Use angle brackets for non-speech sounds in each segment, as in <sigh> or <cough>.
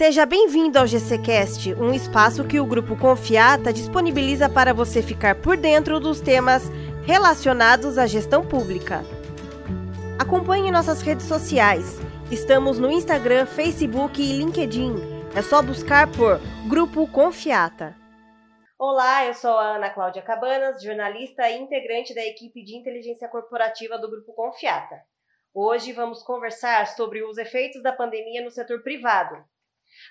Seja bem-vindo ao GCcast, um espaço que o grupo Confiata disponibiliza para você ficar por dentro dos temas relacionados à gestão pública. Acompanhe nossas redes sociais. Estamos no Instagram, Facebook e LinkedIn. É só buscar por Grupo Confiata. Olá, eu sou a Ana Cláudia Cabanas, jornalista e integrante da equipe de inteligência corporativa do Grupo Confiata. Hoje vamos conversar sobre os efeitos da pandemia no setor privado.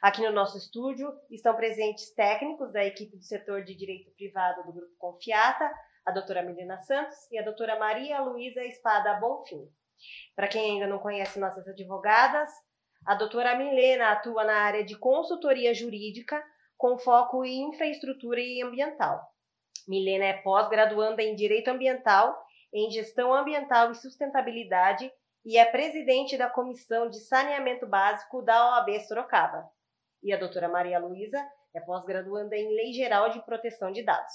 Aqui no nosso estúdio estão presentes técnicos da equipe do setor de direito privado do Grupo Confiata, a doutora Milena Santos e a doutora Maria Luísa Espada Bonfim. Para quem ainda não conhece nossas advogadas, a doutora Milena atua na área de consultoria jurídica com foco em infraestrutura e ambiental. Milena é pós-graduanda em Direito Ambiental, em Gestão Ambiental e Sustentabilidade e é presidente da Comissão de Saneamento Básico da OAB Sorocaba. E a doutora Maria Luísa é pós-graduanda em Lei Geral de Proteção de Dados.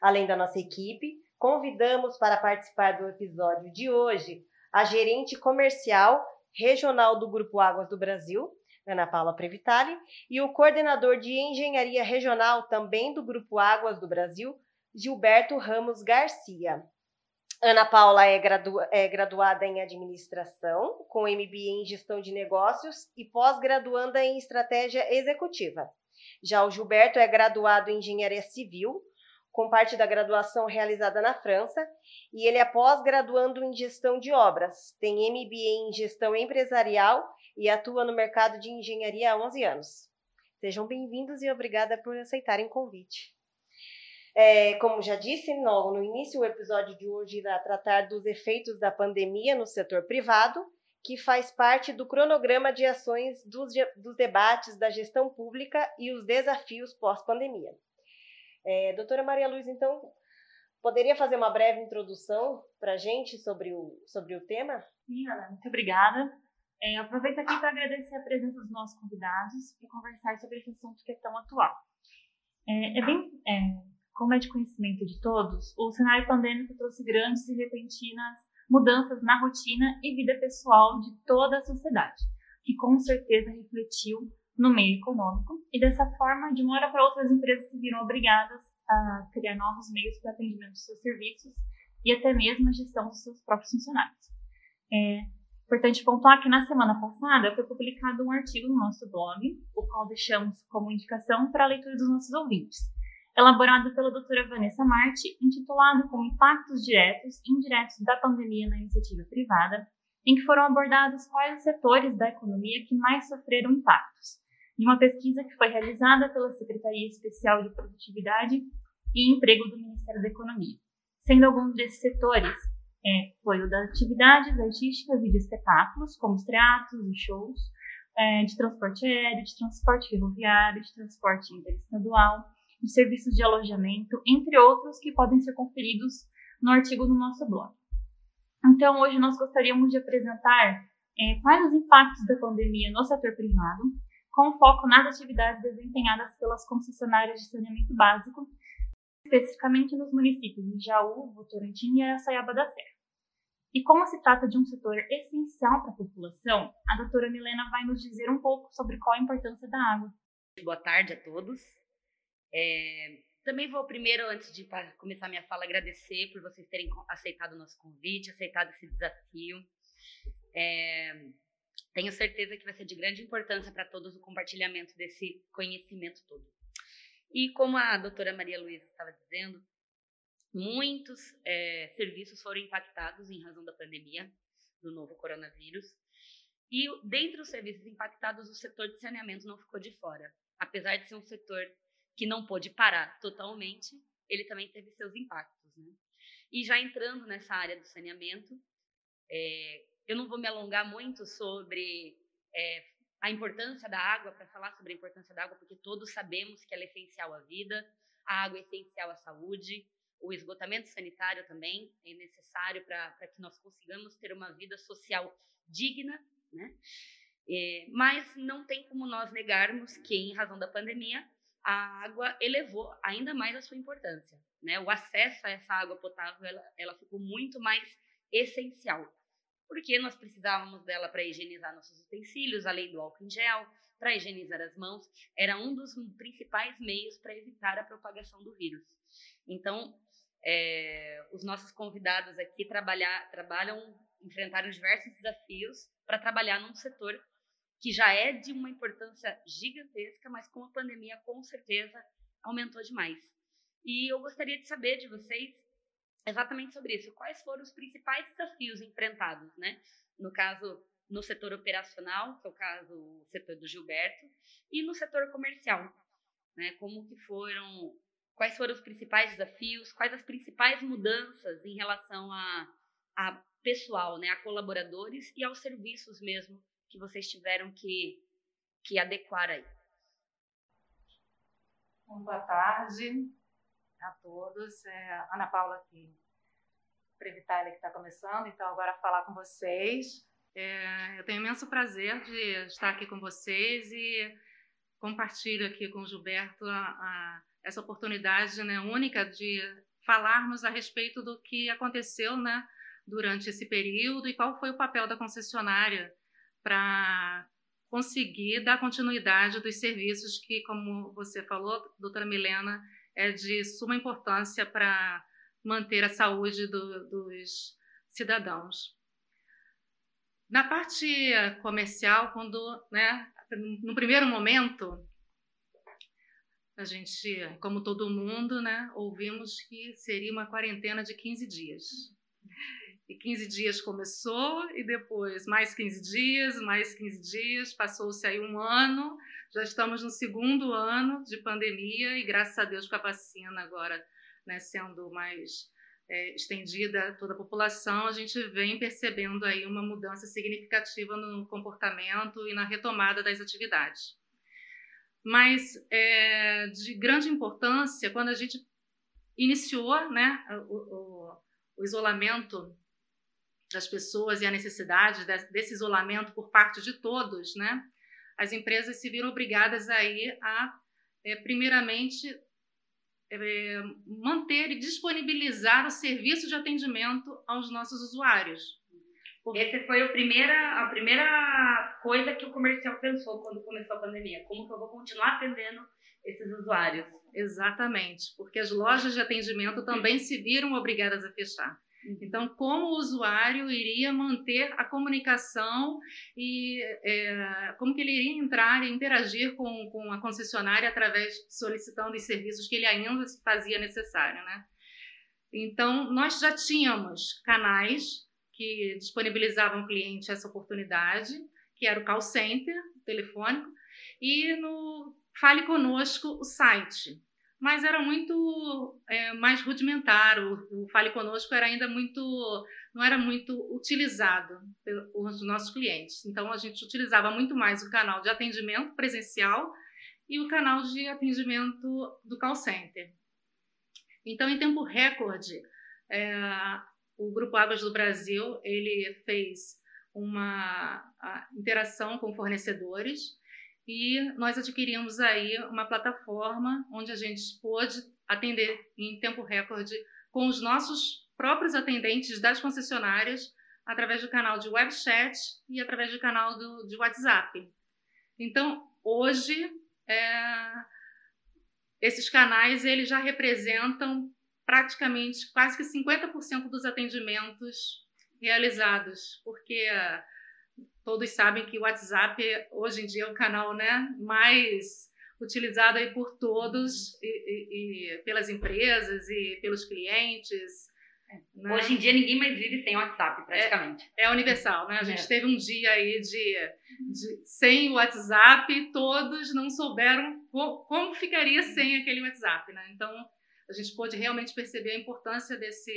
Além da nossa equipe, convidamos para participar do episódio de hoje a gerente comercial regional do Grupo Águas do Brasil, Ana Paula Previtali, e o coordenador de engenharia regional também do Grupo Águas do Brasil, Gilberto Ramos Garcia. Ana Paula é, é, graduada em administração, com MBA em gestão de negócios e pós-graduanda em estratégia executiva. Já o Gilberto é graduado em engenharia civil, com parte da graduação realizada na França, e ele é pós-graduando em gestão de obras. Tem MBA em gestão empresarial e atua no mercado de engenharia há 11 anos. Sejam bem-vindos e obrigada por aceitarem o convite. É, como já disse no, no início, o episódio de hoje irá tratar dos efeitos da pandemia no setor privado, que faz parte do cronograma de ações dos, dos debates da gestão pública e os desafios pós-pandemia. É, doutora Maria Luz, então, poderia fazer uma breve introdução para a gente sobre o, sobre o tema? Sim, Ana, muito obrigada. É, aproveito aqui para agradecer a presença dos nossos convidados e conversar sobre esse assunto que é tão atual. É, é bem, é, como é de conhecimento de todos, o cenário pandêmico trouxe grandes e repentinas mudanças na rotina e vida pessoal de toda a sociedade, que com certeza refletiu no meio econômico, e dessa forma, de uma hora para outra, as empresas se viram obrigadas a criar novos meios para atendimento dos seus serviços e até mesmo a gestão dos seus próprios funcionários. É importante pontuar que na semana passada foi publicado um artigo no nosso blog, o qual deixamos como indicação para a leitura dos nossos ouvintes elaborado pela doutora Vanessa Marti, intitulado como Impactos Diretos e Indiretos da Pandemia na Iniciativa Privada, em que foram abordados quais os setores da economia que mais sofreram impactos, de uma pesquisa que foi realizada pela Secretaria Especial de Produtividade e Emprego do Ministério da Economia. Sendo alguns desses setores é, foi o das atividades artísticas e de espetáculos, como os teatros e shows, é, de transporte aéreo, de transporte ferroviário, de transporte interestadual, de serviços de alojamento, entre outros que podem ser conferidos no artigo do nosso blog. Então, hoje nós gostaríamos de apresentar é, quais os impactos da pandemia no setor privado, com foco nas atividades desempenhadas pelas concessionárias de saneamento básico, especificamente nos municípios de Jaú, Votorantim e Aracaiaba da Serra. E como se trata de um setor essencial para a população, a doutora Milena vai nos dizer um pouco sobre qual a importância da água. Boa tarde a todos. É, também vou primeiro, antes de começar minha fala, agradecer por vocês terem aceitado o nosso convite, aceitado esse desafio. É, tenho certeza que vai ser de grande importância para todos o compartilhamento desse conhecimento todo. E como a doutora Maria Luísa estava dizendo, muitos é, serviços foram impactados em razão da pandemia do novo coronavírus. E dentre os serviços impactados, o setor de saneamento não ficou de fora. Apesar de ser um setor que não pôde parar totalmente, ele também teve seus impactos. Né? E já entrando nessa área do saneamento, é, eu não vou me alongar muito sobre é, a importância da água, para falar sobre a importância da água, porque todos sabemos que ela é essencial à vida, a água é essencial à saúde, o esgotamento sanitário também é necessário para que nós consigamos ter uma vida social digna, né? É, mas não tem como nós negarmos que, em razão da pandemia, a água elevou ainda mais a sua importância. Né? O acesso a essa água potável ela, ela ficou muito mais essencial, porque nós precisávamos dela para higienizar nossos utensílios, além do álcool em gel, para higienizar as mãos, era um dos principais meios para evitar a propagação do vírus. Então, é, os nossos convidados aqui trabalham, enfrentaram diversos desafios para trabalhar num setor que já é de uma importância gigantesca, mas com a pandemia, com certeza, aumentou demais. E eu gostaria de saber de vocês exatamente sobre isso. Quais foram os principais desafios enfrentados, né? No caso, no setor operacional, que é o caso, o setor do Gilberto, e no setor comercial, né? Como que foram, quais foram os principais desafios, quais as principais mudanças em relação a, a pessoal, né? A colaboradores e aos serviços mesmo que vocês tiveram que, que adequar aí. Bom, boa tarde a todos. É Ana Paula aqui, Previtália, que está começando, então agora falar com vocês. É, eu tenho imenso prazer de estar aqui com vocês e compartilho aqui com o Gilberto a, a, essa oportunidade né, única de falarmos a respeito do que aconteceu né, durante esse período e qual foi o papel da concessionária para conseguir dar continuidade dos serviços que, como você falou, doutora Milena, é de suma importância para manter a saúde do, dos cidadãos. Na parte comercial, quando, né, no primeiro momento, a gente, como todo mundo, né, ouvimos que seria uma quarentena de 15 dias e 15 dias começou, e depois mais 15 dias, mais 15 dias, passou-se aí um ano, já estamos no segundo ano de pandemia, e graças a Deus com a vacina agora né, sendo mais é, estendida a toda a população, a gente vem percebendo aí uma mudança significativa no comportamento e na retomada das atividades. Mas é, de grande importância, quando a gente iniciou né, o, o, o isolamento das pessoas e a necessidade desse isolamento por parte de todos, né? As empresas se viram obrigadas aí a, é, primeiramente, é, manter e disponibilizar o serviço de atendimento aos nossos usuários. Essa foi a primeira, a primeira coisa que o comercial pensou quando começou a pandemia. Como que eu vou continuar atendendo esses usuários? Exatamente, porque as lojas de atendimento também se viram obrigadas a fechar. Então, como o usuário iria manter a comunicação e é, como que ele iria entrar e interagir com, com a concessionária através solicitando os serviços que ele ainda fazia necessário, né? Então, nós já tínhamos canais que disponibilizavam ao cliente essa oportunidade, que era o call center telefônico, e no Fale Conosco, o site mas era muito é, mais rudimentar. O, o, Fale Conosco era ainda muito, não era muito utilizado pelos nossos clientes. Então a gente utilizava muito mais o canal de atendimento presencial e o canal de atendimento do call center. Então, em tempo recorde, é, o Grupo Águas do Brasil ele fez uma interação com fornecedores e nós adquirimos aí uma plataforma onde a gente pôde atender em tempo recorde com os nossos próprios atendentes das concessionárias através do canal de web chat e através do canal do, de WhatsApp. Então, hoje, é, esses canais eles já representam praticamente quase que 50% dos atendimentos realizados, porque todos sabem que o WhatsApp hoje em dia é o canal né, mais utilizado aí por todos e, e, e pelas empresas e pelos clientes. Né? Hoje em dia ninguém mais vive sem WhatsApp, praticamente. É, é universal, né? A gente é. teve um dia aí de, de sem o WhatsApp, todos não souberam como, como ficaria sem aquele WhatsApp, né? Então a gente pôde realmente perceber a importância desse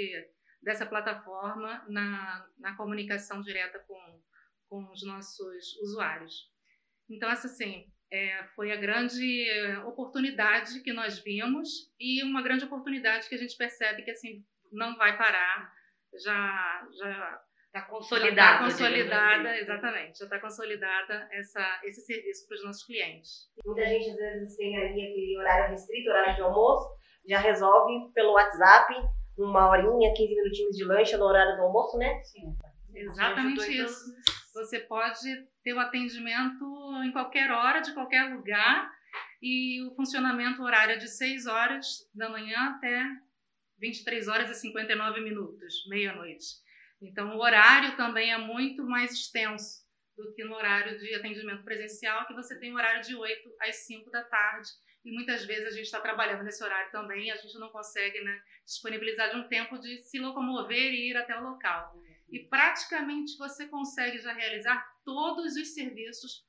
dessa plataforma na, na comunicação direta com, com os nossos usuários. Então, essa assim, é, foi a grande oportunidade que nós vimos e uma grande oportunidade que a gente percebe que assim não vai parar, já já está consolidada, já tá consolidada, assim. exatamente, já está consolidada essa esse serviço para os nossos clientes. Muita gente às vezes tem ali aquele horário restrito, horário de almoço, já resolve pelo WhatsApp uma horinha, 15 minutinhos de lanche no horário do almoço, né? Sim. Exatamente isso. Você pode ter o atendimento em qualquer hora, de qualquer lugar, e o funcionamento horário é de 6 horas da manhã até 23 horas e 59 minutos, meia-noite. Então, o horário também é muito mais extenso do que no horário de atendimento presencial, que você tem um horário de 8 às 5 da tarde. E muitas vezes a gente está trabalhando nesse horário também a gente não consegue né, disponibilizar de um tempo de se locomover e ir até o local. E praticamente você consegue já realizar todos os serviços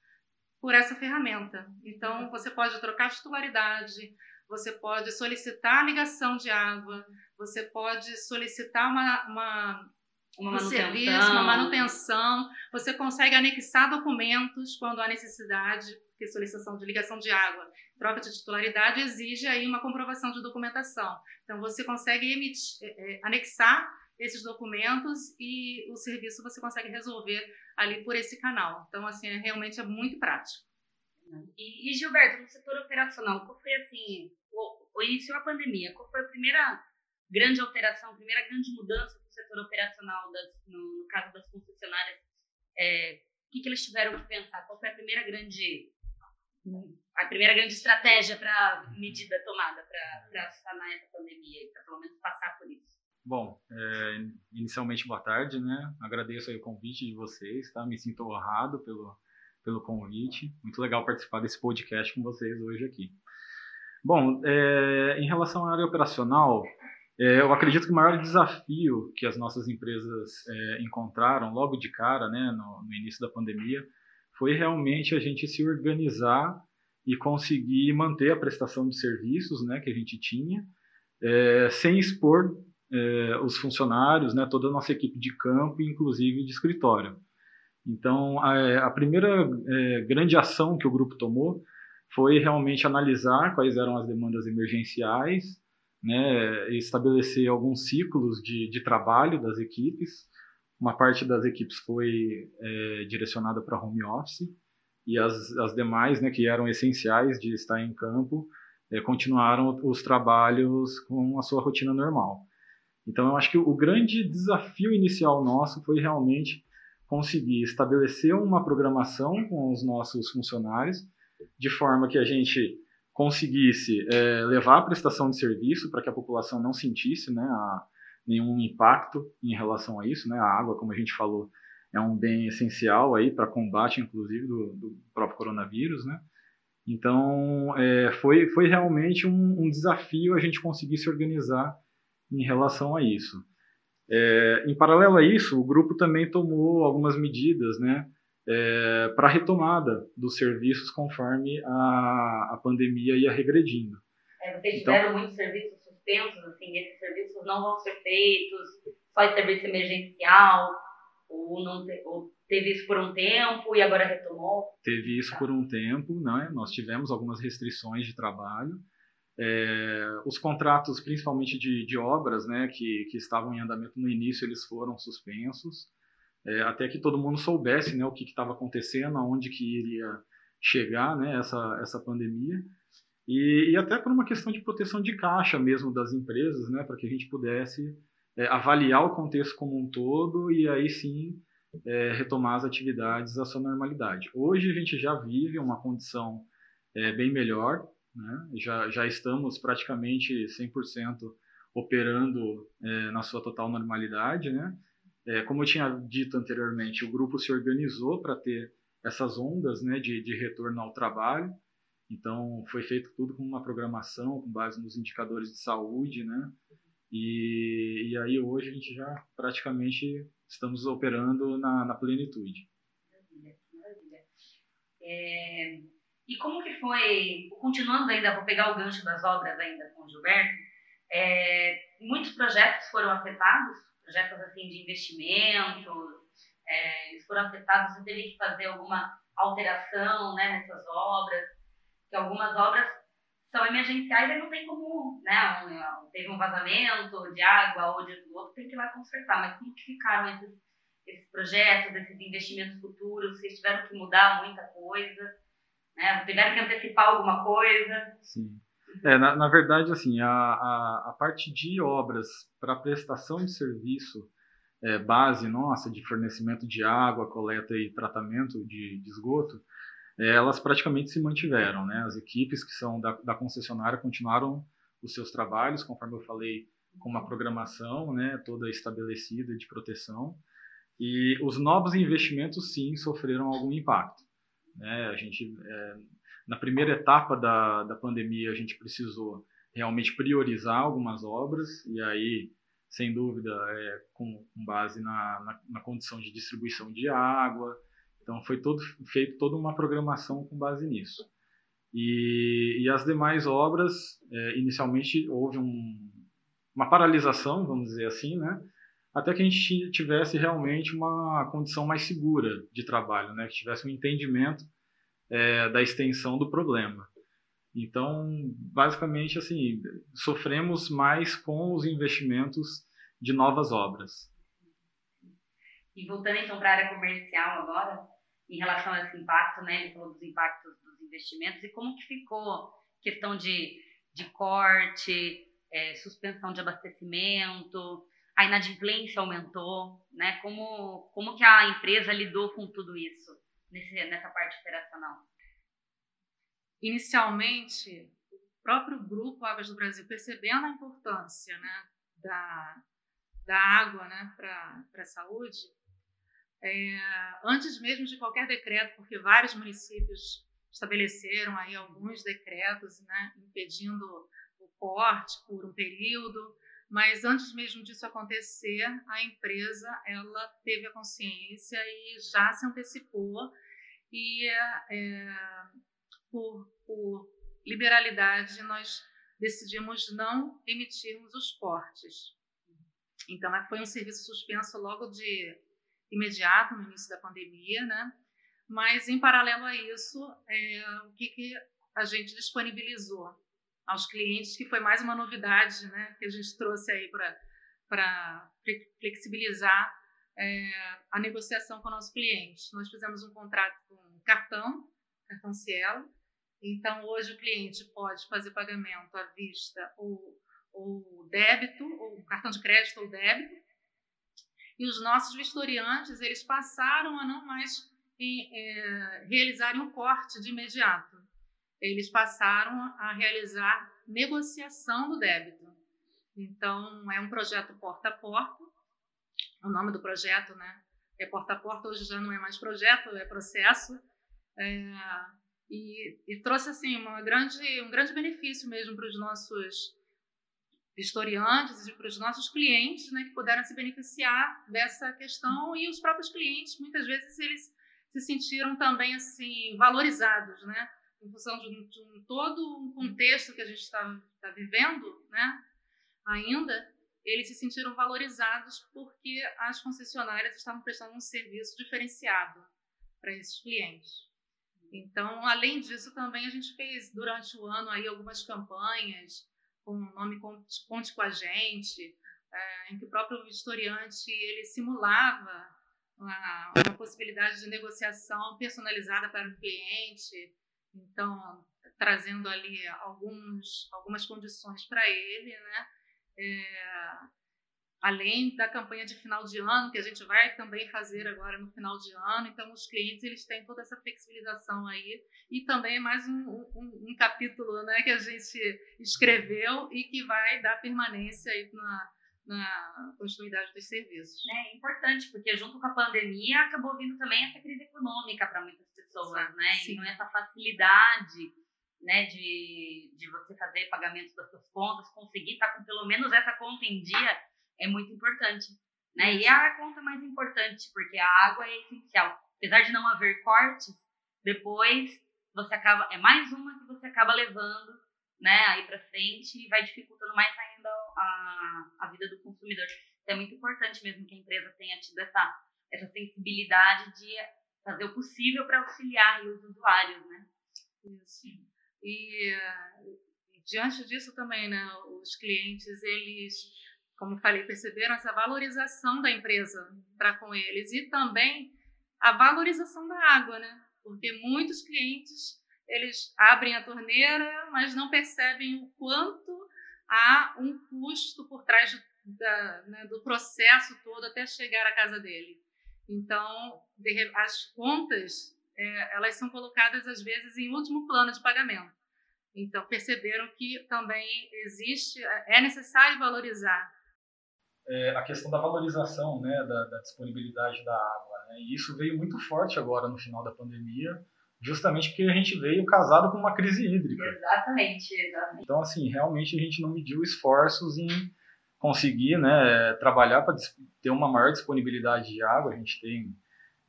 por essa ferramenta. Então, você pode trocar titularidade, você pode solicitar ligação de água, você pode solicitar uma, uma uma um serviço, uma manutenção. Você consegue anexar documentos quando há necessidade, porque solicitação de ligação de água, troca de titularidade exige aí uma comprovação de documentação. Então você consegue emitir, é, é, anexar esses documentos e o serviço você consegue resolver ali por esse canal. Então assim, é, realmente é muito prático. E, e Gilberto, no setor operacional, qual foi assim, o, o iniciou a pandemia, qual foi a primeira grande alteração, a primeira grande mudança setor operacional, das, no, no, caso das concessionárias, é, o que, que eles tiveram que pensar? Qual foi a primeira grande a primeira grande estratégia para medida tomada para sanar essa pandemia e para pelo menos passar por isso? Bom, é, inicialmente boa tarde, né? Agradeço o convite de vocês, tá? Me sinto honrado pelo pelo convite. Muito legal participar desse podcast com vocês hoje aqui. Bom, é, em relação à área operacional, é, eu acredito que o maior desafio que as nossas empresas é, encontraram logo de cara, né, no, no, início da pandemia, foi realmente a gente se organizar e conseguir manter a prestação de serviços né, que a gente tinha, é, sem expor é, os funcionários, né, toda a nossa equipe de campo, inclusive de escritório. Então, a, a primeira é, grande ação que o grupo tomou foi realmente analisar quais eram as demandas emergenciais, né, estabelecer alguns ciclos de, de trabalho das equipes. Uma parte das equipes foi é, direcionada para home office e as, as demais, né, que eram essenciais de estar em campo, é, continuaram os trabalhos com a sua rotina normal. Então, eu acho que o grande desafio inicial nosso foi realmente conseguir estabelecer uma programação com os nossos funcionários, de forma que a gente conseguisse é, levar a prestação de serviço para que a população não sentisse né, a, nenhum impacto em relação a isso. Né? A água, como a gente falou, é um bem essencial aí para combate, inclusive, do, do, próprio coronavírus. Né? Então, é, foi, foi realmente um, um, desafio a gente conseguir se organizar em relação a isso. É, em paralelo a isso, o grupo também tomou algumas medidas, né? é, para a retomada dos serviços conforme a, a pandemia ia regredindo. É, vocês então, tiveram muitos serviços suspensos, assim, esses serviços não vão ser feitos, só de serviço emergencial, ou, não te, ou teve isso por um tempo e agora retomou? Teve isso tá. por um tempo, né? nós tivemos algumas restrições de trabalho, é, os contratos, principalmente de, de obras, né, que, que estavam em andamento no início, eles foram suspensos é, até que todo mundo soubesse né, o que estava acontecendo, aonde que iria chegar né, essa, essa pandemia. E, e, até por uma questão de proteção de caixa mesmo das empresas, né, para que a gente pudesse é, avaliar o contexto como um todo e aí sim é, retomar as atividades à sua normalidade. Hoje a gente já vive uma condição é, bem melhor, né, já, já estamos praticamente 100% operando é, na sua total normalidade, né? É, como eu tinha dito anteriormente, o grupo se organizou para ter essas ondas né, de, de retorno ao trabalho. Então, foi feito tudo com uma programação, com base nos indicadores de saúde, né? E, e aí hoje a gente já praticamente estamos operando na, na plenitude. Maravilha, maravilha. É, e como que foi, continuando ainda, vou pegar o gancho das obras ainda com o Gilberto, é, muitos projetos foram afetados projetos assim de investimento, é, eles foram afetados, você teve que fazer alguma alteração né, nessas obras, que algumas obras são emergenciais e não tem como, né, um, teve um vazamento de água ou de outro, tem que ir lá consertar, mas como que ficaram esses, esses projetos, esses investimentos futuros, vocês tiveram que mudar muita coisa, né, tiveram que antecipar alguma coisa? Sim. É, na, na verdade, assim, a, a, a parte de obras para prestação de serviço é, base nossa de fornecimento de água, coleta e tratamento de, de esgoto, é, elas praticamente se mantiveram. Né? As equipes que são da, da, concessionária continuaram os seus trabalhos, conforme eu falei, com uma programação né, toda estabelecida de proteção. E os novos investimentos, sim, sofreram algum impacto. Né? A gente, é, na primeira etapa da, da pandemia, a gente precisou realmente priorizar algumas obras, e aí sem dúvida, é, com, com, base na, na, na, condição de distribuição de água. Então, foi todo, feito toda uma programação com base nisso. E, e as demais obras, é, inicialmente houve um, uma paralisação, vamos dizer assim, né? Até que a gente tivesse realmente uma condição mais segura de trabalho, né? que tivesse um entendimento é, da extensão do problema. Então, basicamente, assim, sofremos mais com os investimentos de novas obras. E voltando então para a área comercial agora, em relação a esse impacto, né? Ele falou dos impactos dos investimentos e como que ficou questão de, de corte, é, suspensão de abastecimento, a inadimplência aumentou, né? Como, como que a empresa lidou com tudo isso nesse, nessa parte operacional? inicialmente, o próprio grupo Águas do Brasil, percebendo a importância né, da, da água né, para a saúde, é, antes mesmo de qualquer decreto, porque vários municípios estabeleceram aí alguns decretos né, impedindo o corte por um período, mas antes mesmo disso acontecer, a empresa ela teve a consciência e já se antecipou e é, por, por liberalidade, nós decidimos não emitirmos os cortes. Então, foi um serviço suspenso logo de imediato, no início da pandemia, né? Mas, em paralelo a isso, é, o que, que a gente disponibilizou aos clientes, que foi mais uma novidade, né? Que a gente trouxe aí para flexibilizar é, a negociação com o nosso cliente. Nós fizemos um contrato com cartão, cartão Cielo, então, hoje o cliente pode fazer pagamento à vista ou, ou débito, ou cartão de crédito ou débito. E os nossos vistoriantes, eles passaram a não mais em, é, realizarem um corte de imediato. Eles passaram a realizar negociação do débito. Então, é um projeto porta a porta. O nome do projeto, né? É porta a porta, hoje já não é mais projeto, é processo. É, e, e trouxe assim uma grande, um grande benefício mesmo para os nossos historiantes e para os nossos clientes, né, que puderam se beneficiar dessa questão e os próprios clientes, muitas vezes eles se sentiram também assim valorizados, né, em função de de um todo um contexto que a gente está tá vivendo, né, ainda eles se sentiram valorizados porque as concessionárias estavam prestando um serviço diferenciado para esses clientes. Então, além disso, também a gente fez durante o ano aí algumas campanhas com o nome Conte com a Gente, é, em que o próprio historiante ele simulava uma, uma, possibilidade de negociação personalizada para o cliente, então trazendo ali alguns, algumas condições para ele, né? É, além da campanha de final de ano, que a gente vai também fazer agora no final de ano. Então, os clientes eles têm toda essa flexibilização aí. E também é mais um, um, um capítulo né, que a gente escreveu e que vai dar permanência aí na, na continuidade dos serviços. É importante, porque junto com a pandemia acabou vindo também essa crise econômica para muitas pessoas, né? Sim. Então, essa facilidade né, de, de você fazer pagamento das suas contas, conseguir estar tá com pelo menos essa conta em dia é muito importante. Né? E a conta mais importante, porque a água é essencial. Apesar de não haver cortes, depois você acaba. É mais uma que você acaba levando né, aí para frente e vai dificultando mais ainda a, a vida do consumidor. Então, é muito importante mesmo que a empresa tenha tido essa, essa sensibilidade de fazer o possível para auxiliar os usuários, né? Isso. E, diante disso também, né, os clientes, eles como falei, perceberam essa valorização da empresa para com eles e também a valorização da água, né? Porque muitos clientes eles abrem a torneira, mas não percebem o quanto há um custo por trás de da, né, do processo todo até chegar à casa dele. Então, de, as contas, é, elas são colocadas às vezes em último plano de pagamento. Então, perceberam que também existe, é necessário valorizar. É, a questão da valorização né, da, da disponibilidade da água. Né? E isso veio muito forte agora no final da pandemia, justamente porque a gente veio casado com uma crise hídrica. Exatamente, exatamente. Então, assim, realmente a gente não mediu esforços em conseguir né, trabalhar para ter uma maior disponibilidade de água. A gente tem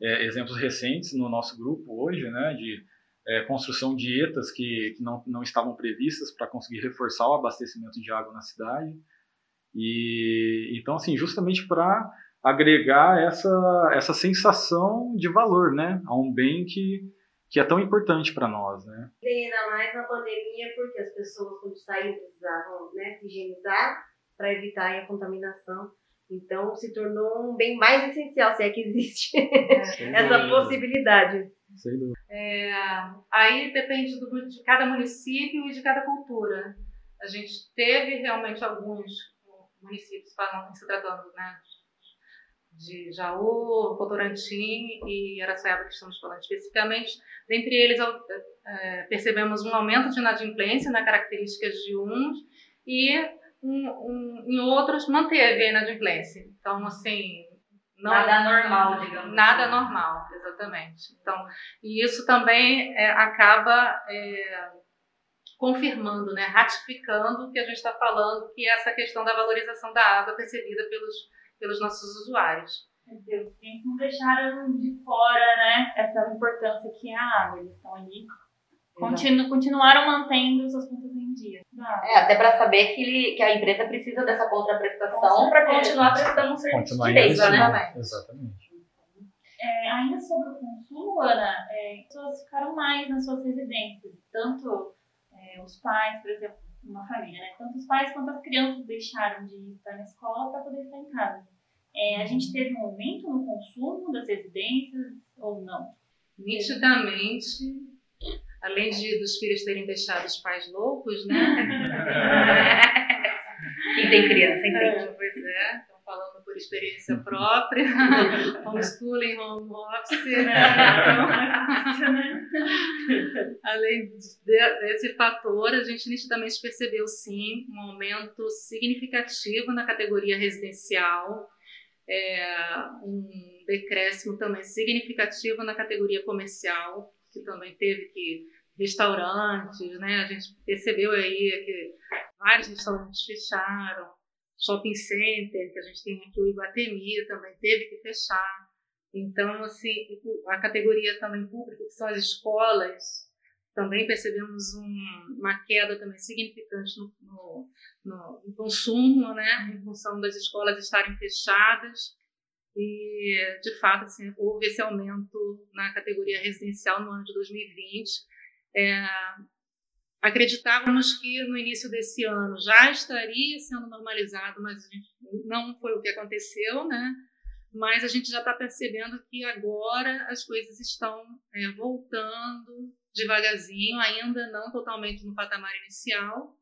é, exemplos recentes no nosso grupo hoje, né, de é, construção de ETAs que, que não, não estavam previstas para conseguir reforçar o abastecimento de água na cidade. E então, assim, justamente para agregar essa, essa sensação de valor, né, a um bem que que é tão importante para nós, né? E ainda mais na pandemia, porque as pessoas quando saíam precisavam né, se higienizar para evitar a contaminação. Então se tornou um bem mais essencial, se é que existe <laughs> essa possibilidade. Sem dúvida. É, aí depende do, de cada município e de cada cultura. A gente teve realmente alguns municípios falando, se tratando né, de Jaú, Cotorantim e Araçaiaba, que estamos falando especificamente. Dentre eles, é, percebemos um aumento de inadimplência na características de uns e um, um, em outros manteve a inadimplência. Então, assim, não, nada normal, digamos. Nada assim. normal, exatamente. Então, e isso também é, acaba é, confirmando, né, ratificando o que a gente está falando, que é essa questão da valorização da água percebida pelos, pelos nossos usuários. Deus, eles não deixaram de fora né, essa importância que é a água. Eles estão ali, continu, continuaram mantendo suas contas em dia. É, até para saber que, ele, que a empresa precisa dessa contraprestação para continuar prestando um serviço continuar de né? Exatamente. É, ainda sobre o consumo, Ana, é, pessoas ficaram mais nas suas residências. Tanto é, os pais, por exemplo, uma família, né? Tanto os pais quanto as crianças deixaram de estar na escola para poder estar em casa. É, a gente teve um aumento no consumo das residências ou não? Nitidamente, além de dos filhos terem deixado os pais loucos, né? <laughs> <laughs> Quem tem criança entende. É, pois é, por experiência própria, <laughs> homeschooling, home office, né? <laughs> além de, desse fator, a gente nitidamente percebeu sim um aumento significativo na categoria residencial é, um decréscimo também significativo na categoria comercial, que também teve que restaurantes, né? A gente percebeu aí que vários restaurantes fecharam, shopping center, que a gente tem aqui o Iguatemi também teve que fechar. Então, assim, a categoria também pública, que são as escolas, também percebemos um, uma queda também significante no, no, no, no, consumo, né, em função das escolas estarem fechadas. E, de fato, assim, houve esse aumento na categoria residencial no ano de 2020. É, acreditávamos que no início desse ano já estaria sendo normalizado, mas não foi o que aconteceu, né? Mas a gente já está percebendo que agora as coisas estão é, voltando devagarzinho, ainda não totalmente no patamar inicial,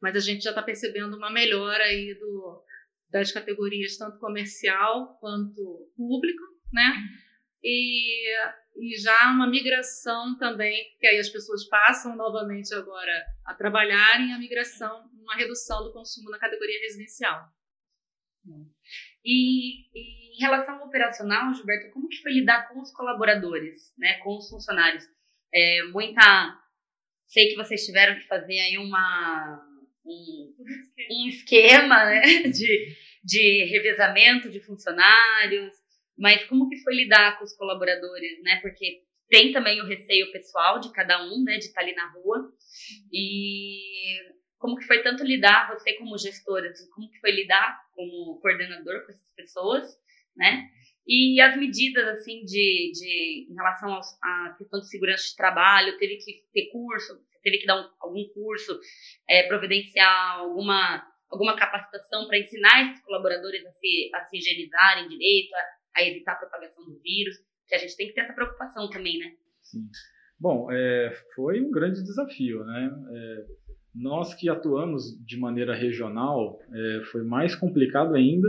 mas a gente já está percebendo uma melhora aí do, das categorias tanto comercial quanto público, né? E, e já uma migração também, que aí as pessoas passam novamente agora a trabalharem a migração, uma redução do consumo na categoria residencial. E, e, em relação ao operacional, Gilberto, como que foi lidar com os colaboradores, né, com os funcionários? É, muita. Sei que vocês tiveram que fazer aí uma, um, um esquema né, <laughs> de, de revezamento de funcionários, mas como que foi lidar com os colaboradores, né? Porque tem também o receio pessoal de cada um, né, de estar ali na rua. E como que foi tanto lidar, você como gestora, assim, como que foi lidar como coordenador com essas pessoas, né? E as medidas, assim, de, de em relação à questão de segurança de trabalho, teve que ter curso, teve que dar um, algum curso, é, providenciar alguma, alguma capacitação para ensinar esses colaboradores a se, a se higienizarem direito, a, a evitar a propagação do vírus, que a gente tem que ter essa preocupação também, né? Sim. Bom, é, foi um grande desafio, né? É, nós que atuamos de maneira regional, é, foi mais complicado ainda,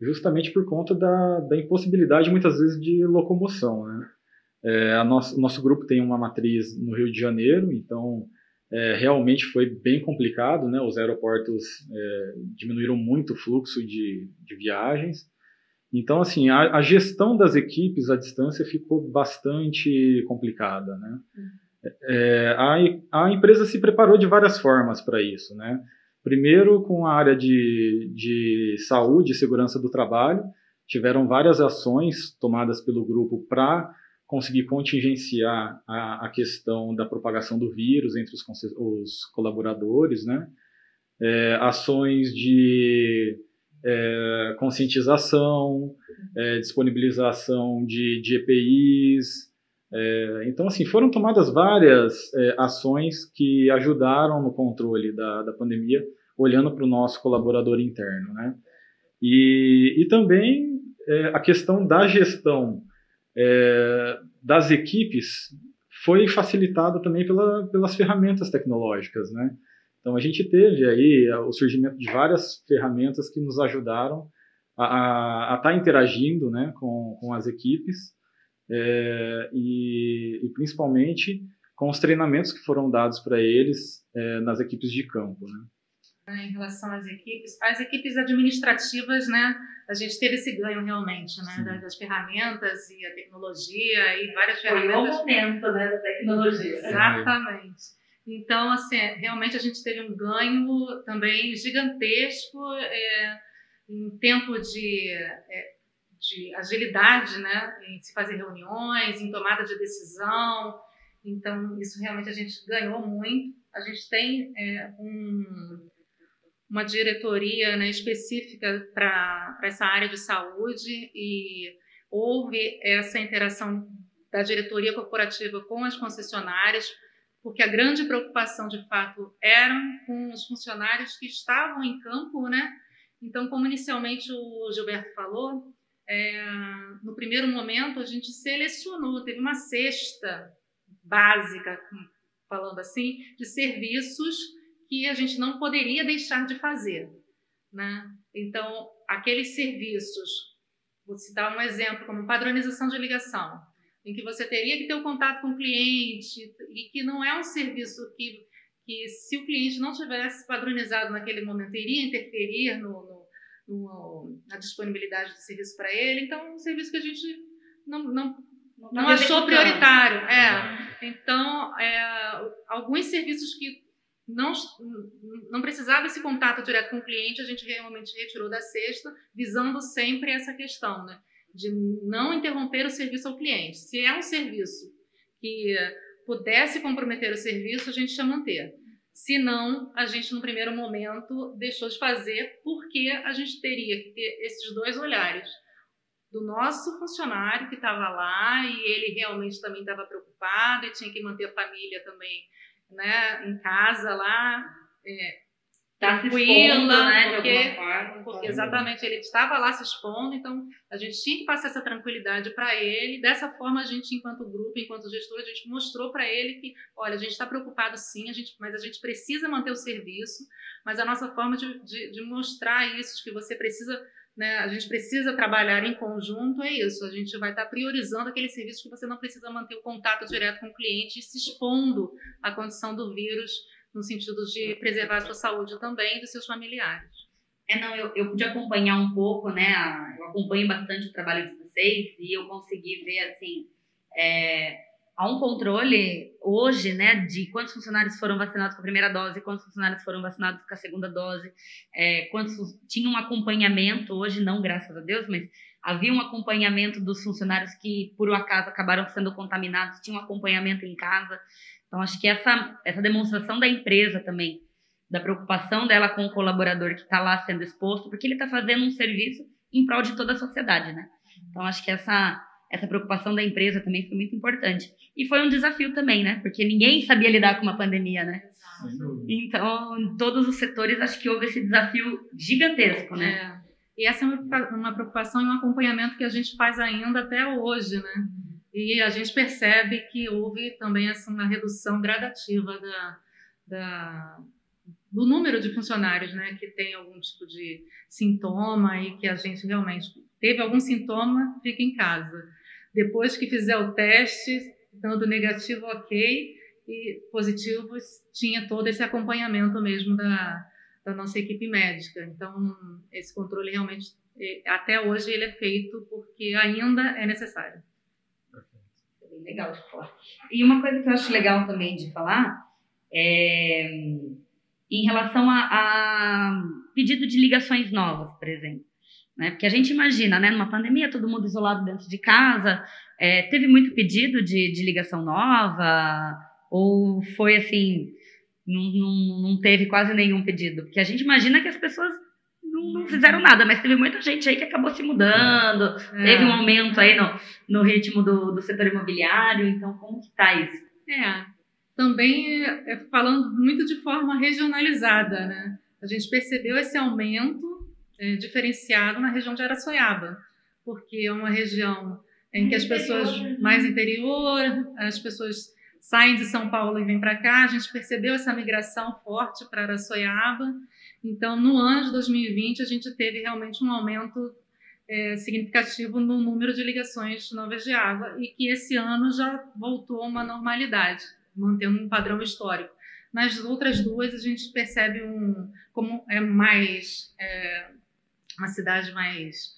justamente por conta da, da impossibilidade, muitas vezes, de locomoção. Né? É, a nosso, nosso grupo tem uma matriz no Rio de Janeiro, então é, realmente foi bem complicado, né? Os aeroportos é, diminuíram muito o fluxo de, de viagens. Então, assim, a, a, gestão das equipes à distância ficou bastante complicada, né? É, a, a empresa se preparou de várias formas para isso, né? Primeiro, com a área de, de saúde e segurança do trabalho, tiveram várias ações tomadas pelo grupo para conseguir contingenciar a, a, questão da propagação do vírus entre os, os colaboradores, né? É, ações de é, conscientização, é, disponibilização de, de EPIs. É, então, assim, foram tomadas várias é, ações que ajudaram no controle da, da pandemia, olhando para o nosso colaborador interno, né? E, e também é, a questão da gestão é, das equipes foi facilitada também pela, pelas ferramentas tecnológicas, né? Então a gente teve aí o surgimento de várias ferramentas que nos ajudaram a estar tá interagindo, né, com, com as equipes é, e, e, principalmente com os treinamentos que foram dados para eles é, nas equipes de campo, né? Em relação às equipes, as equipes administrativas, né, a gente teve esse ganho realmente, né, das, das, ferramentas e a tecnologia e várias Foi ferramentas. Foi o momento, né, da tecnologia. Exatamente. Então, assim, realmente a gente teve um ganho também gigantesco é, em tempo de, é, de agilidade, né, em se fazer reuniões, em tomada de decisão. Então, isso realmente a gente ganhou muito. A gente tem é, um uma diretoria né, específica para essa área de saúde e houve essa interação da diretoria corporativa com as concessionárias, porque a grande preocupação de fato era com os funcionários que estavam em campo, né? Então, como inicialmente o Gilberto falou, é, no primeiro momento a gente selecionou, teve uma cesta básica, falando assim, de serviços que a gente não poderia deixar de fazer. Né? Então, aqueles serviços, vou citar um exemplo como padronização de ligação, em que você teria que ter o um contato com o cliente e que não é um serviço que, que se o cliente não tivesse padronizado naquele momento, iria interferir no, no, no na disponibilidade do serviço para ele. Então, é um serviço que a gente não, não, não, não achou prioritário. É. Então, é, alguns serviços que não, não precisava esse contato direto com o cliente, a gente realmente retirou da cesta, visando sempre essa questão, né? De não interromper o serviço ao cliente. Se é um serviço que pudesse comprometer o serviço, a gente ia manter. Se não, a gente no primeiro momento deixou de fazer, porque a gente teria que ter esses dois olhares. Do nosso funcionário que estava lá e ele realmente também estava preocupado e tinha que manter a família também né, em casa lá, é, tá tranquila, né, porque, forma, porque exatamente ele estava lá se expondo, então a gente tinha que passar essa tranquilidade para ele. Dessa forma, a gente, enquanto grupo, enquanto gestor, a gente mostrou para ele que, olha, a gente está preocupado sim, a gente, mas a gente precisa manter o serviço, mas a nossa forma de, de, de mostrar isso, de que você precisa né, a gente precisa trabalhar em conjunto, é isso. A gente vai estar priorizando aquele serviço que você não precisa manter o contato direto com o cliente e se expondo à condição do vírus, no sentido de preservar a sua saúde também e dos seus familiares. É, não, eu, eu pude acompanhar um pouco, né? Eu acompanho bastante o trabalho de vocês e eu consegui ver, assim, é, há um controle hoje, né, de quantos funcionários foram vacinados com a primeira dose, quantos funcionários foram vacinados com a segunda dose, é, quantos tinha um acompanhamento hoje, não graças a Deus, mas havia um acompanhamento dos funcionários que por acaso acabaram sendo contaminados, tinha um acompanhamento em casa. Então acho que essa essa demonstração da empresa também, da preocupação dela com o colaborador que está lá sendo exposto, porque ele está fazendo um serviço em prol de toda a sociedade, né? Então acho que essa essa preocupação da empresa também foi muito importante. E foi um desafio também, né? Porque ninguém sabia lidar com uma pandemia, né? Então, em todos os setores, acho que houve esse desafio gigantesco, né? É. E essa é uma preocupação e um acompanhamento que a gente faz ainda até hoje, né? E a gente percebe que houve também essa uma redução gradativa da, da do número de funcionários né, que tem algum tipo de sintoma e que a gente realmente teve algum sintoma, fica em casa. Depois que fizer o teste, dando negativo, ok, e positivos, tinha todo esse acompanhamento mesmo da, da nossa equipe médica. Então, esse controle realmente, até hoje, ele é feito porque ainda é necessário. Legal de falar. E uma coisa que eu acho legal também de falar é em relação a, a pedido de ligações novas, por exemplo. Né? Porque a gente imagina, né, numa pandemia, todo mundo isolado dentro de casa, é, teve muito pedido de, de ligação nova, ou foi assim, não, não, não teve quase nenhum pedido? Porque a gente imagina que as pessoas não, fizeram nada, mas teve muita gente aí que acabou se mudando, é. teve um aumento aí no, no ritmo do, do setor imobiliário, então como que tá isso? É, também é, é, falando muito de forma regionalizada, né? A gente percebeu esse aumento é, diferenciado na região de Araçoiaba, porque é uma região em que as pessoas né? mais interior, as pessoas saem de São Paulo e vêm para cá, a gente percebeu essa migração forte para Araçoiaba. Então, no ano de 2020, a gente teve realmente um aumento é, significativo no número de ligações novas de água e que esse ano já voltou a uma normalidade mantendo um padrão histórico. Nas outras duas, a gente percebe um como é mais é, uma cidade mais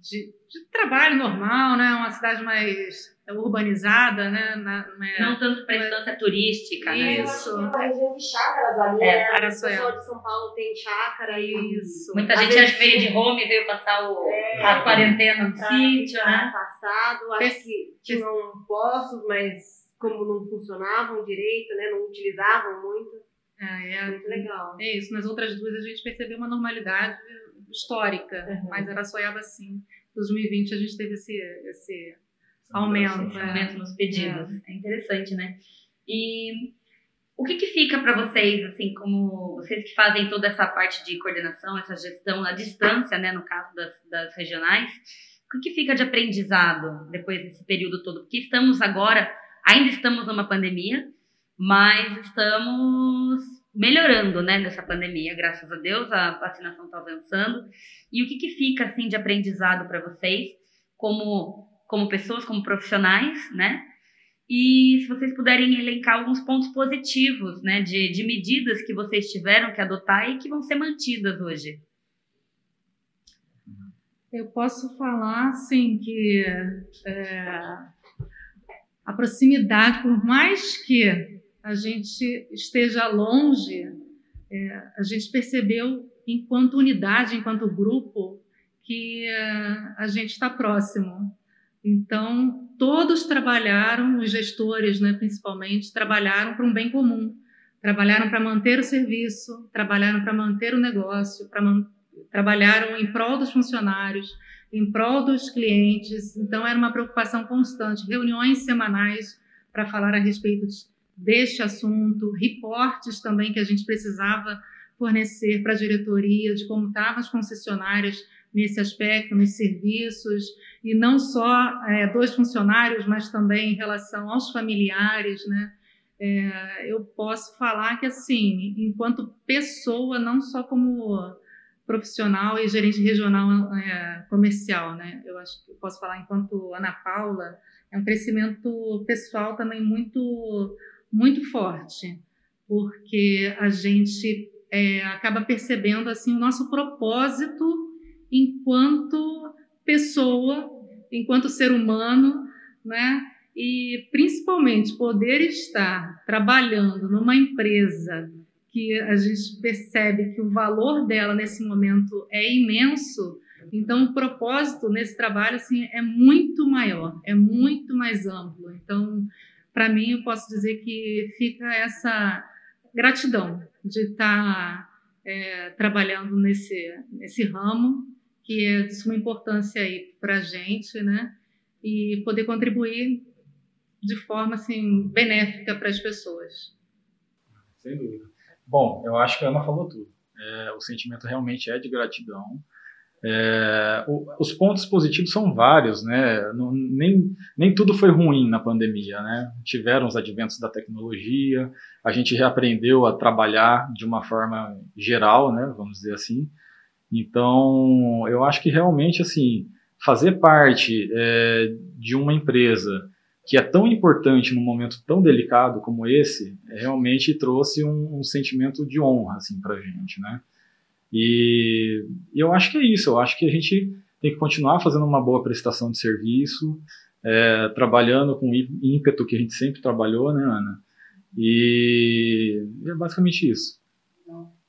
de, de, trabalho normal, né? Uma cidade mais urbanizada, né? Na, é, não tanto para instância turística, né? Isso. Tem uma região de chácaras ali, é, né? O pessoal de São Paulo tem chácara isso. Muita Às gente vezes... veio de home, veio passar o, é, a quarentena no sítio, né? Passado, acho que tinham postos, mas como não funcionavam direito, né? Não utilizavam muito. É, é muito legal. É isso. Nas outras duas a gente percebeu uma normalidade histórica, uhum. mas era soiava assim. Em 2020 a gente teve esse, esse aumento. Esse aumento nos pedidos. É. é interessante, né? E o que, que fica para vocês, assim, como vocês que fazem toda essa parte de coordenação, essa gestão à distância, né, no caso das, das regionais, o que, que fica de aprendizado depois desse período todo? Porque estamos agora Ainda estamos numa pandemia, mas estamos melhorando, né, nessa pandemia, graças a Deus, a vacinação está avançando. E o que, que fica, assim, de aprendizado para vocês, como, como pessoas, como profissionais, né? E se vocês puderem elencar alguns pontos positivos, né, de, de medidas que vocês tiveram que adotar e que vão ser mantidas hoje. Eu posso falar, sim, que é, a proximidade, por mais que a gente esteja longe, é, a gente percebeu, enquanto unidade, enquanto grupo, que é, a gente está próximo. Então, todos trabalharam, os gestores, né, principalmente, trabalharam para um bem comum. Trabalharam para manter o serviço, trabalharam para manter o negócio, trabalharam em prol dos funcionários, em prol dos clientes. Então, era uma preocupação constante, reuniões semanais para falar a respeito deste assunto, reportes também que a gente precisava fornecer para a diretoria de como estavam as concessionárias nesse aspecto, nos serviços, e não só é, dos funcionários, mas também em relação aos familiares, né? É, eu posso falar que, assim, enquanto pessoa, não só como profissional e gerente regional é, comercial, né? Eu acho que posso falar enquanto Ana Paula, é um crescimento pessoal também muito muito forte, porque a gente é, acaba percebendo assim o nosso propósito enquanto pessoa, enquanto ser humano, né? E principalmente poder estar trabalhando numa empresa que a gente percebe que o valor dela nesse momento é imenso, então o propósito nesse trabalho assim é muito maior, é muito mais amplo. Então, para mim, eu posso dizer que fica essa gratidão de estar tá, é, trabalhando nesse nesse ramo que é de suma importância aí para a gente, né? E poder contribuir de forma assim benéfica para as pessoas. Sem dúvida. Bom, eu acho que a Ana falou tudo. É, o sentimento realmente é de gratidão. É, o, os pontos positivos são vários, né? Não, nem, nem tudo foi ruim na pandemia, né? Tiveram os adventos da tecnologia, a gente reaprendeu a trabalhar de uma forma geral, né? Vamos dizer assim. Então, eu acho que realmente, assim, fazer parte é, de uma empresa que é tão importante num momento tão delicado como esse, realmente trouxe um, um sentimento de honra, assim, pra gente, né? E eu acho que é isso. Eu acho que a gente tem que continuar fazendo uma boa prestação de serviço, é, trabalhando com ímpeto que a gente sempre trabalhou, né, Ana? E é basicamente isso.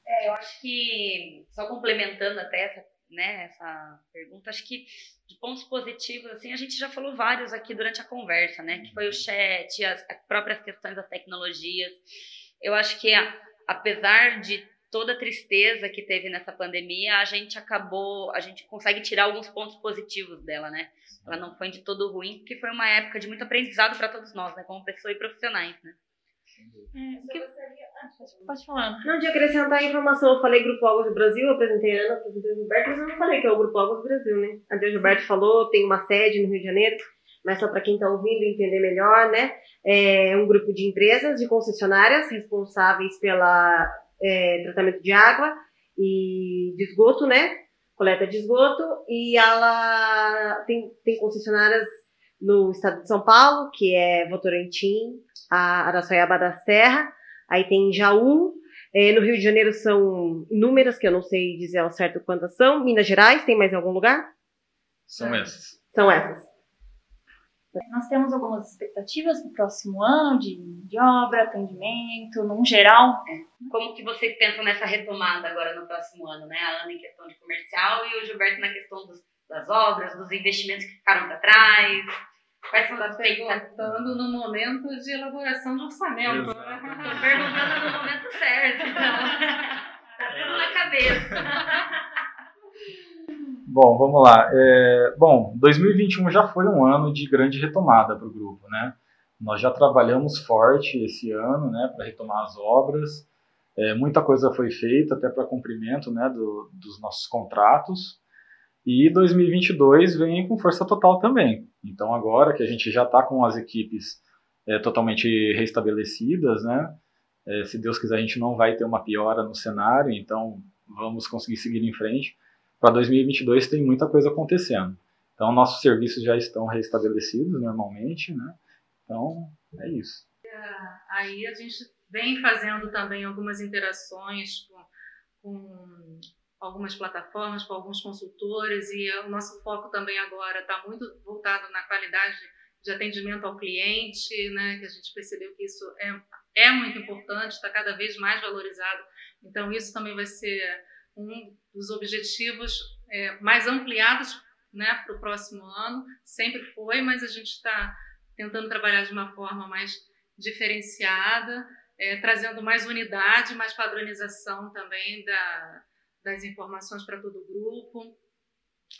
É, eu acho que, só complementando até essa, né, essa pergunta, acho que de pontos positivos, assim, a gente já falou vários aqui durante a conversa, né, que foi o chat, as, as próprias questões das tecnologias. Eu acho que, apesar de toda a tristeza que teve nessa pandemia, a gente acabou, a gente consegue tirar alguns pontos positivos dela, né? Ela não foi de todo ruim, porque foi uma época de muito aprendizado para todos nós, né? Como pessoas e profissionais, né? É, que... Pode falar. Não, de acrescentar a informação, eu falei Grupo Águas do Brasil, eu apresentei a Ana, apresentei o Gilberto, mas eu não falei que é o Grupo Águas do Brasil, né? A Deus Gilberto falou, tem uma sede no Rio de Janeiro, mas só para quem está ouvindo entender melhor, né? É um grupo de empresas, de concessionárias responsáveis pela é, tratamento de água e de esgoto, né? Coleta de esgoto. E ela tem, tem concessionárias no estado de São Paulo, que é Votorantim, a Araçoiaba da Serra. Aí tem Jaú. É, no Rio de Janeiro são inúmeras, que eu não sei dizer ao certo quantas são. Minas Gerais, tem mais algum lugar? São essas. São essas. Nós temos algumas expectativas para o próximo ano de, de obra, atendimento, num geral. Como que vocês pensam nessa retomada agora no próximo ano, né? A Ana em questão de comercial e o Gilberto na questão dos, das obras, dos investimentos que ficaram para trás. Quais são as perguntando no momento de elaboração de orçamento. Estou perguntando no momento certo, então. Tá tudo na cabeça. <laughs> Bom, vamos lá. É, bom, 2021 já foi um ano de grande retomada para o grupo, né? Nós já trabalhamos forte esse ano, né, para retomar as obras. É, muita coisa foi feita até para cumprimento, né, do, dos nossos contratos. E 2022 vem com força total também. Então agora que a gente já está com as equipes é, totalmente restabelecidas, né? É, se Deus quiser a gente não vai ter uma piora no cenário, então vamos conseguir seguir em frente para 2022 tem muita coisa acontecendo. Então, nossos serviços já estão restabelecidos normalmente, né? Então, é isso. Aí a gente vem fazendo também algumas interações com, com algumas plataformas, com alguns consultores, e o nosso foco também agora está muito voltado na qualidade de atendimento ao cliente, né? Que a gente percebeu que isso é, é muito importante, está cada vez mais valorizado. Então, isso também vai ser um dos objetivos é, mais ampliados né, para o próximo ano. Sempre foi, mas a gente está tentando trabalhar de uma forma mais diferenciada, é, trazendo mais unidade, mais padronização também da, das informações para todo o grupo.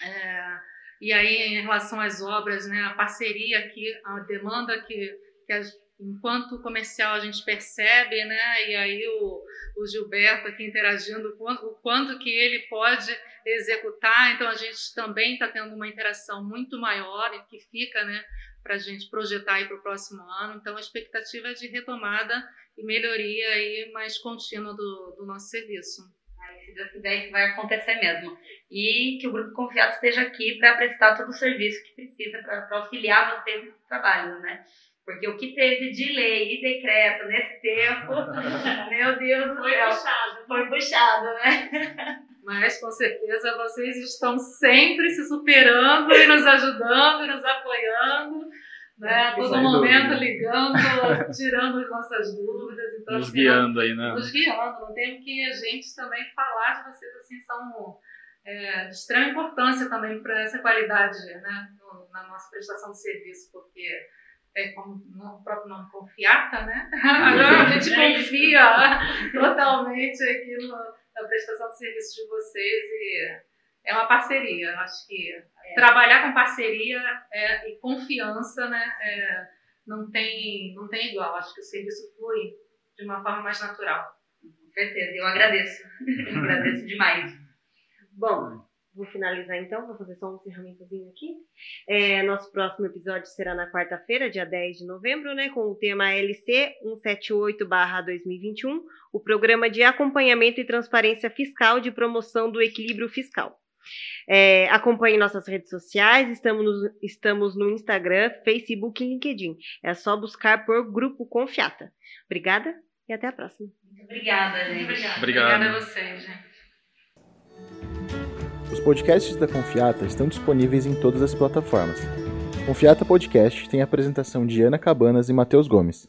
É, e aí, em relação às obras, né, a parceria aqui, a demanda que, que as enquanto comercial a gente percebe, né? E aí o, o Gilberto aqui interagindo, o quanto que ele pode executar. Então a gente também está tendo uma interação muito maior e que fica, né? Para a gente projetar aí para o próximo ano. Então a expectativa é de retomada e melhoria aí mais contínua do, do nosso serviço. Se Deus quiser, isso vai acontecer mesmo. E que o Grupo Confiado esteja aqui para prestar todo o serviço que precisa para auxiliar vocês no trabalho, né? Porque o que teve de lei e decreto nesse tempo, <laughs> meu Deus do foi céu, puxado. foi puxado, né? <laughs> Mas com certeza vocês estão sempre se superando e nos ajudando e nos apoiando. Né? A todo Sem momento dúvida. ligando, tirando as nossas dúvidas. Então, Nos assim, guiando aí, né? nos guiando. Não tem que a gente também falar de vocês assim, são é, de extrema importância também para essa qualidade né, no- na nossa prestação de serviço, porque é como o próprio nome confiata, né? Agora a gente É confia <laughs> totalmente aqui no, na prestação de serviço de vocês e é uma parceria. Eu Acho que trabalhar com parceria é, e confiança, né? é, não tem não tem igual. Acho que o serviço flui de uma forma mais natural. Com certeza, eu agradeço. <laughs> Eu agradeço demais. Bom, vou finalizar então, vou fazer só um encerramentozinho aqui. É, nosso próximo episódio será na quarta-feira, dia 10 de novembro, né, com o tema LC 178-2021, o Programa de Acompanhamento e Transparência Fiscal de Promoção do Equilíbrio Fiscal. É, acompanhe nossas redes sociais, estamos no, estamos no Instagram, Facebook e LinkedIn. É só buscar por Grupo Confiata. Obrigada e até a próxima. Muito obrigada, gente. Obrigada. Obrigado. Obrigada a vocês, gente. Os podcasts da Confiata estão disponíveis em todas as plataformas. Confiata Podcast tem a apresentação de Ana Cabanas e Matheus Gomes.